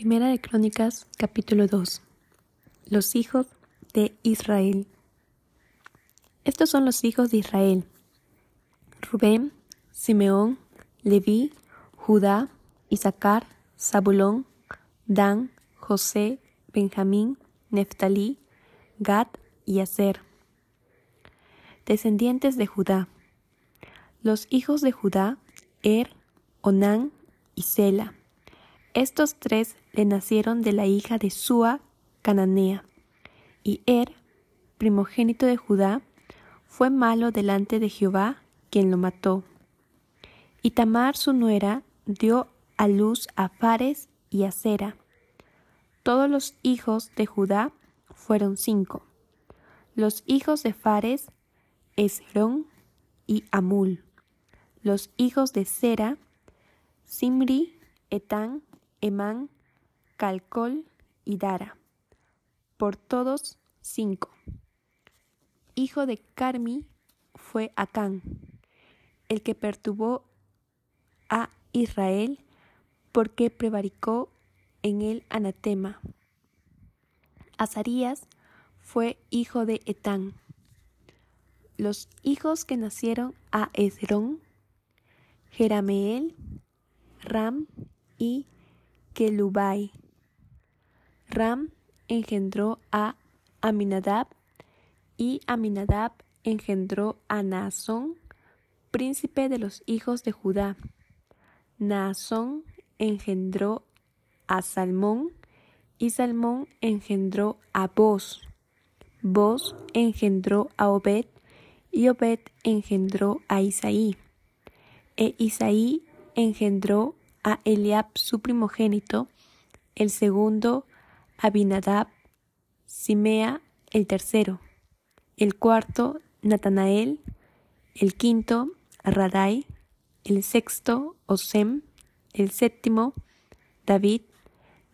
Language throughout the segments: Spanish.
Primera de Crónicas, capítulo 2. Los hijos de Israel. Estos son los hijos de Israel. Rubén, Simeón, Leví, Judá, Isaacar, Zabulón, Dan, José, Benjamín, Neftalí, Gad y Aser. Descendientes de Judá. Los hijos de Judá, Er, Onán y Sela. Estos tres le nacieron de la hija de Sua, cananea. Y Er, primogénito de Judá, fue malo delante de Jehová, quien lo mató. Y Tamar, su nuera, dio a luz a Fares y a Sera. Todos los hijos de Judá fueron cinco. Los hijos de Fares, Esrón y Amul. Los hijos de Sera, Simri, Etán Emán, Calcol y Dara, por todos cinco. Hijo de Carmi fue Acán, el que perturbó a Israel porque prevaricó en el anatema. Azarías fue hijo de Etán. Los hijos que nacieron a Esrón, Jerameel, Ram y Kelubai. Ram engendró a Aminadab y Aminadab engendró a Naasón, príncipe de los hijos de Judá. Naasón engendró a Salmón y Salmón engendró a Boz. Boz engendró a Obed y Obed engendró a Isaí. E Isaí engendró a Eliab su primogénito, el segundo Abinadab, Simea el tercero, el cuarto Natanael, el quinto Radai, el sexto Osem, el séptimo David,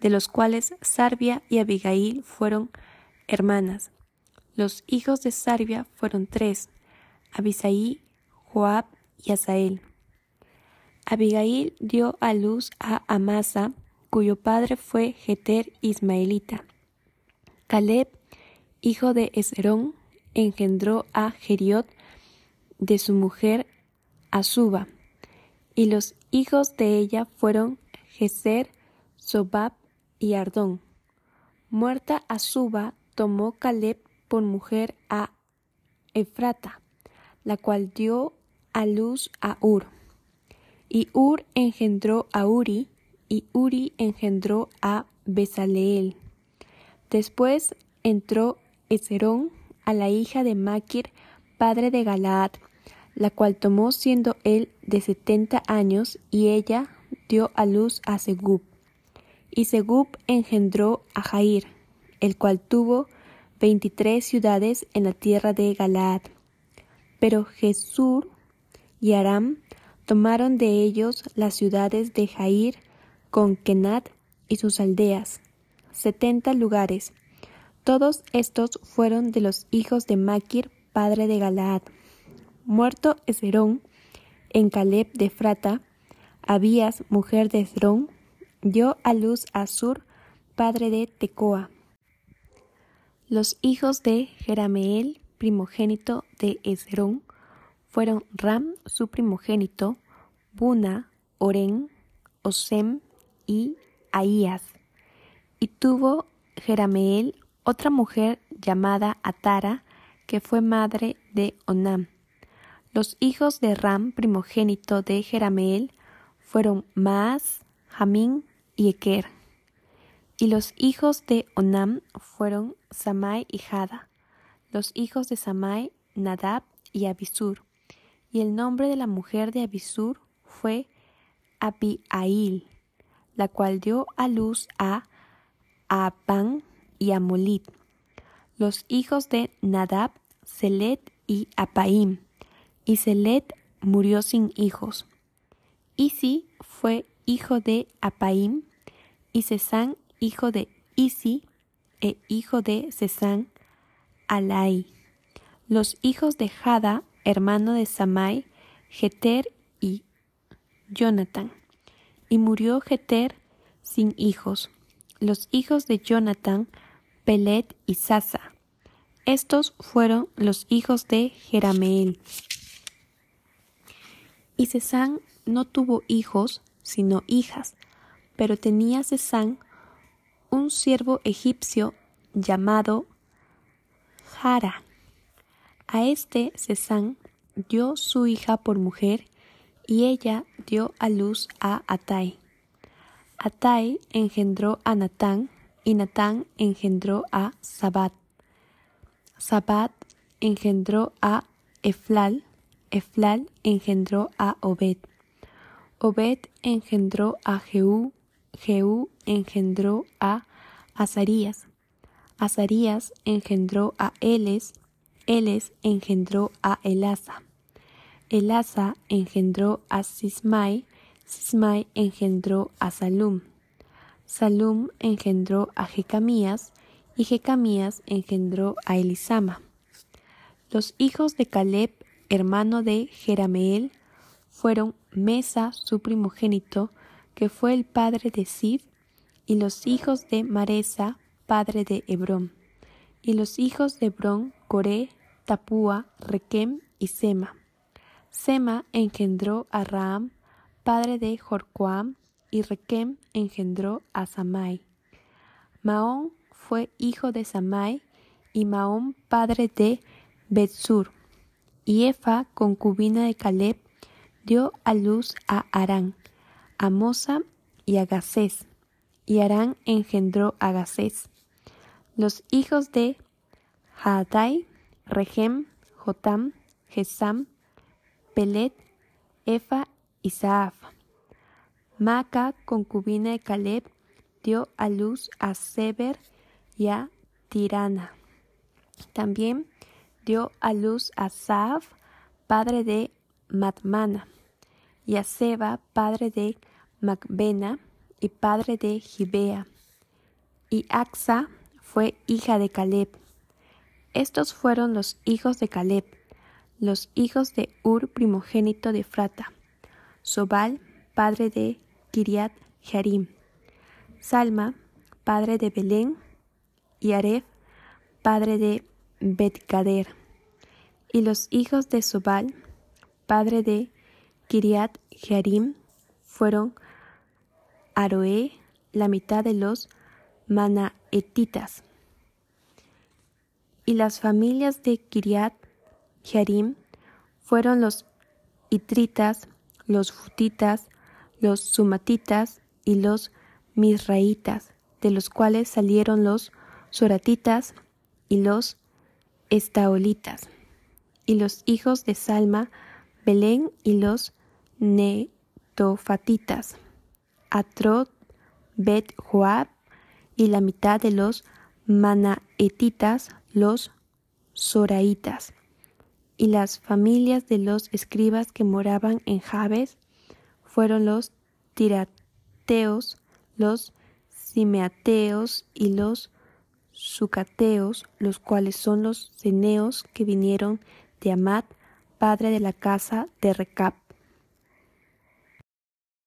de los cuales Sarbia y Abigail fueron hermanas. Los hijos de Sarbia fueron tres, Abisaí, Joab y Asael. Abigail dio a luz a Amasa, cuyo padre fue Jeter Ismaelita. Caleb, hijo de Esrón, engendró a Geriot de su mujer Azuba, y los hijos de ella fueron Geser, Sobab y Ardón. Muerta Azuba, tomó Caleb por mujer a Efrata, la cual dio a luz a Ur. Y Ur engendró a Uri, y Uri engendró a Besaleel. Después entró Eserón a la hija de Maquir, padre de Galaad, la cual tomó siendo él de setenta años, y ella dio a luz a Segub. Y Segub engendró a Jair, el cual tuvo veintitrés ciudades en la tierra de Galaad. Pero Jesur y Aram Tomaron de ellos las ciudades de Jair con Kenat y sus aldeas, setenta lugares. Todos estos fueron de los hijos de Maquir, padre de Galaad. Muerto Esrón, en Caleb de Frata, Abías, mujer de Esrón, dio a luz a Sur, padre de Tecoa. Los hijos de Jerameel, primogénito de Esrón, fueron Ram, su primogénito, Buna, Oren, Osem y Ahías. Y tuvo Jerameel otra mujer llamada Atara, que fue madre de Onam. Los hijos de Ram, primogénito de Jerameel, fueron Maas, Jamín y Eker. Y los hijos de Onam fueron Samai y Jada. Los hijos de Samai, Nadab y Abisur y el nombre de la mujer de Abisur fue Abiail, la cual dio a luz a Apan y a Molid, los hijos de Nadab, Selet y Apaim, y Selet murió sin hijos. Isi fue hijo de Apaim, y Cesán hijo de Isi, e hijo de Cesán, Alai. Los hijos de Jada hermano de Samai, Jeter y Jonathan. Y murió Jeter sin hijos. los hijos de Jonathan, Pelet y Sasa. Estos fueron los hijos de Jerameel. Y Cesán no tuvo hijos, sino hijas, pero tenía Cesán un siervo egipcio llamado Jara. A este Cesán dio su hija por mujer y ella dio a luz a Atai. Atai engendró a Natán y Natán engendró a Sabat. Sabat engendró a Eflal, Eflal engendró a Obed. Obed engendró a Jehú, Jehú engendró a Azarías. Azarías engendró a Eles, Eles engendró a Elasa. Elasa engendró a Sismai, Sismai engendró a Salum. Salum engendró a Jecamías, y Jecamías engendró a Elisama. Los hijos de Caleb, hermano de Jerameel, fueron Mesa, su primogénito, que fue el padre de Sif, y los hijos de Maresa, padre de Hebrón, y los hijos de Hebrón, Coré, Tapúa, Requem y Sema. Sema engendró a Raam, padre de Jorcoam, y Requem engendró a Samai. Maón fue hijo de Samai, y Maón padre de Betsur. Y Efa, concubina de Caleb, dio a luz a Arán, a Mosa y a Gacés. Y Arán engendró a Gacés. Los hijos de Hadai, Regem, Jotam, Gesam, Pelet, Efa y Saaf. Maca, concubina de Caleb, dio a luz a Seber y a Tirana. También dio a luz a Saaf, padre de Matmana, y a Seba, padre de Macbena y padre de Gibea. Y Axa fue hija de Caleb. Estos fueron los hijos de Caleb, los hijos de Ur primogénito de Frata, Sobal, padre de Kiriat Jarim, Salma, padre de Belén, y Aref, padre de Betkader, y los hijos de Sobal, padre de Kiriat Jarim, fueron Aroé, la mitad de los Manaetitas. Y las familias de Kiriat Jearim fueron los Itritas, los Futitas, los Sumatitas y los Misraitas, de los cuales salieron los Soratitas y los Estaolitas, y los hijos de Salma, Belén y los Netofatitas, Atrot, Bet Joab y la mitad de los Manaetitas, los Soraitas y las familias de los escribas que moraban en Jabes fueron los tirateos, los simeateos y los sucateos, los cuales son los ceneos que vinieron de Amat, padre de la casa de Recap.